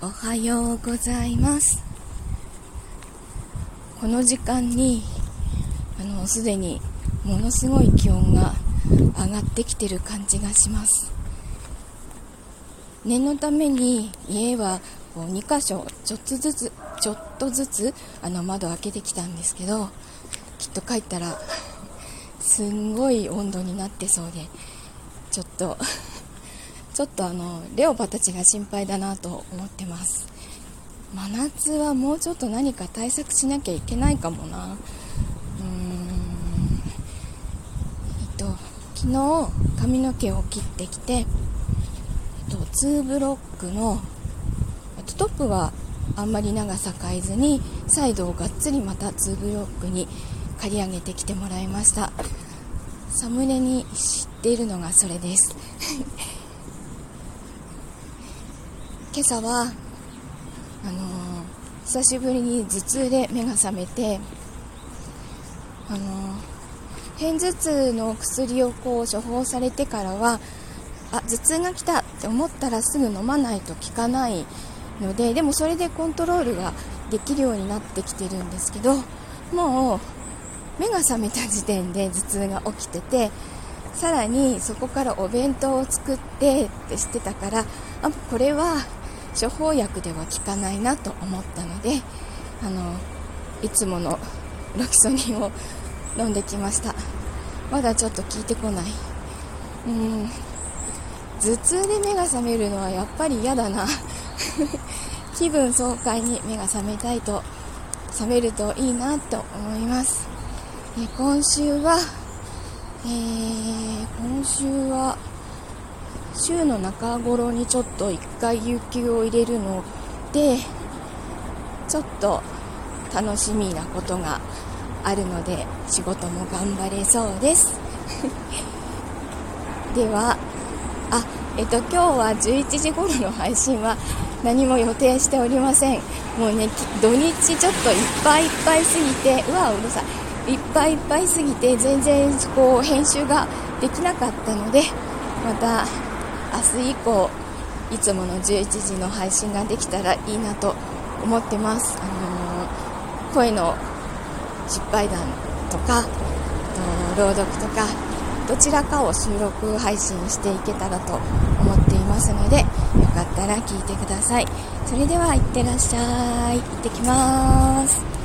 おはようございます。この時間にあのすでにものすごい気温が上がってきてる感じがします。念のために家はこう2箇所ちょっとずつちょっとずつあの窓開けてきたんですけどきっと帰ったらすんごい温度になってそうでちょっとちょっとあのレオパたちが心配だなと思ってます。真夏はもうちょっと何か対策しなきゃいけないかもな。うーん。えっと昨日髪の毛を切ってきて、えっと、2ブロックの、えっと、トップはあんまり長さ変えずにサイドをがっつりまた2ブロックに刈り上げてきてもらいました。サムネに知っているのがそれです。今朝はあのー、久しぶりに頭痛で目が覚めてあのー、片頭痛の薬をこう処方されてからはあ頭痛が来たって思ったらすぐ飲まないと効かないのででもそれでコントロールができるようになってきてるんですけどもう目が覚めた時点で頭痛が起きててさらにそこからお弁当を作ってってしてたからあこれは処方薬では効かないなと思ったのであのいつものロキソニンを飲んできました。まだちょっと効いてこない。うん。頭痛で目が覚めるのはやっぱり嫌だな。気分爽快に目が覚めたいと覚めるといいなと思います。え今週は、えー、今週は週の中頃にちょっと1回有給を入れるのでちょっと楽しみなことがあるので仕事も頑張れそうです。ではあえっと今日は11時頃の配信は何も予定しておりません。もうね土日ちょっといっぱいいっぱいすぎてうわうるさい。いっぱいいっぱいすぎて全然こう編集ができなかったのでまた明日以降いつもの11時の配信ができたらいいなと思ってます、あのー、声の失敗談とかと朗読とかどちらかを収録配信していけたらと思っていますのでよかったら聞いてください。それではいってらっしゃい。行ってきます。